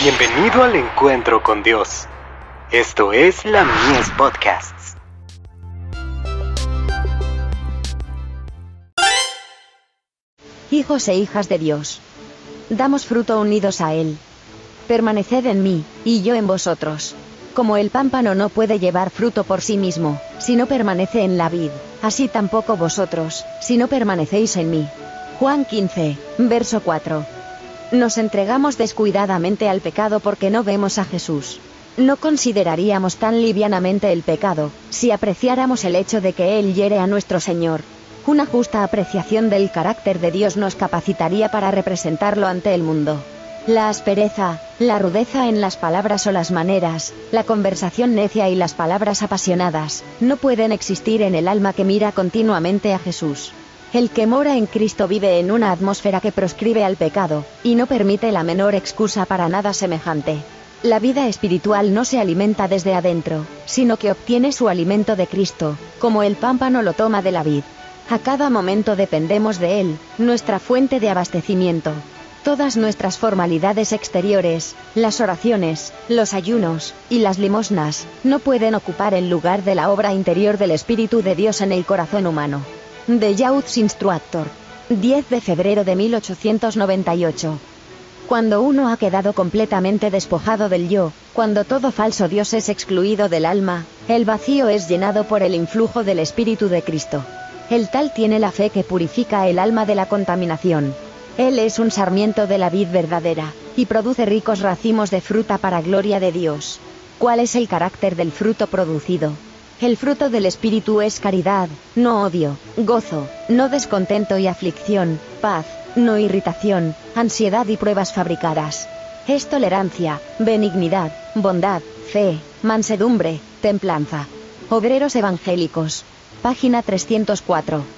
Bienvenido al encuentro con Dios. Esto es la Mies Podcasts. Hijos e hijas de Dios. Damos fruto unidos a Él. Permaneced en mí, y yo en vosotros. Como el pámpano no puede llevar fruto por sí mismo, si no permanece en la vid, así tampoco vosotros, si no permanecéis en mí. Juan 15, verso 4. Nos entregamos descuidadamente al pecado porque no vemos a Jesús. No consideraríamos tan livianamente el pecado, si apreciáramos el hecho de que Él hiere a nuestro Señor. Una justa apreciación del carácter de Dios nos capacitaría para representarlo ante el mundo. La aspereza, la rudeza en las palabras o las maneras, la conversación necia y las palabras apasionadas, no pueden existir en el alma que mira continuamente a Jesús. El que mora en Cristo vive en una atmósfera que proscribe al pecado, y no permite la menor excusa para nada semejante. La vida espiritual no se alimenta desde adentro, sino que obtiene su alimento de Cristo, como el pámpano lo toma de la vid. A cada momento dependemos de Él, nuestra fuente de abastecimiento. Todas nuestras formalidades exteriores, las oraciones, los ayunos, y las limosnas, no pueden ocupar el lugar de la obra interior del Espíritu de Dios en el corazón humano. De Youth Instructor. 10 de febrero de 1898. Cuando uno ha quedado completamente despojado del yo, cuando todo falso Dios es excluido del alma, el vacío es llenado por el influjo del Espíritu de Cristo. El tal tiene la fe que purifica el alma de la contaminación. Él es un sarmiento de la vid verdadera, y produce ricos racimos de fruta para gloria de Dios. ¿Cuál es el carácter del fruto producido? El fruto del Espíritu es caridad, no odio, gozo, no descontento y aflicción, paz, no irritación, ansiedad y pruebas fabricadas. Es tolerancia, benignidad, bondad, fe, mansedumbre, templanza. Obreros Evangélicos. Página 304.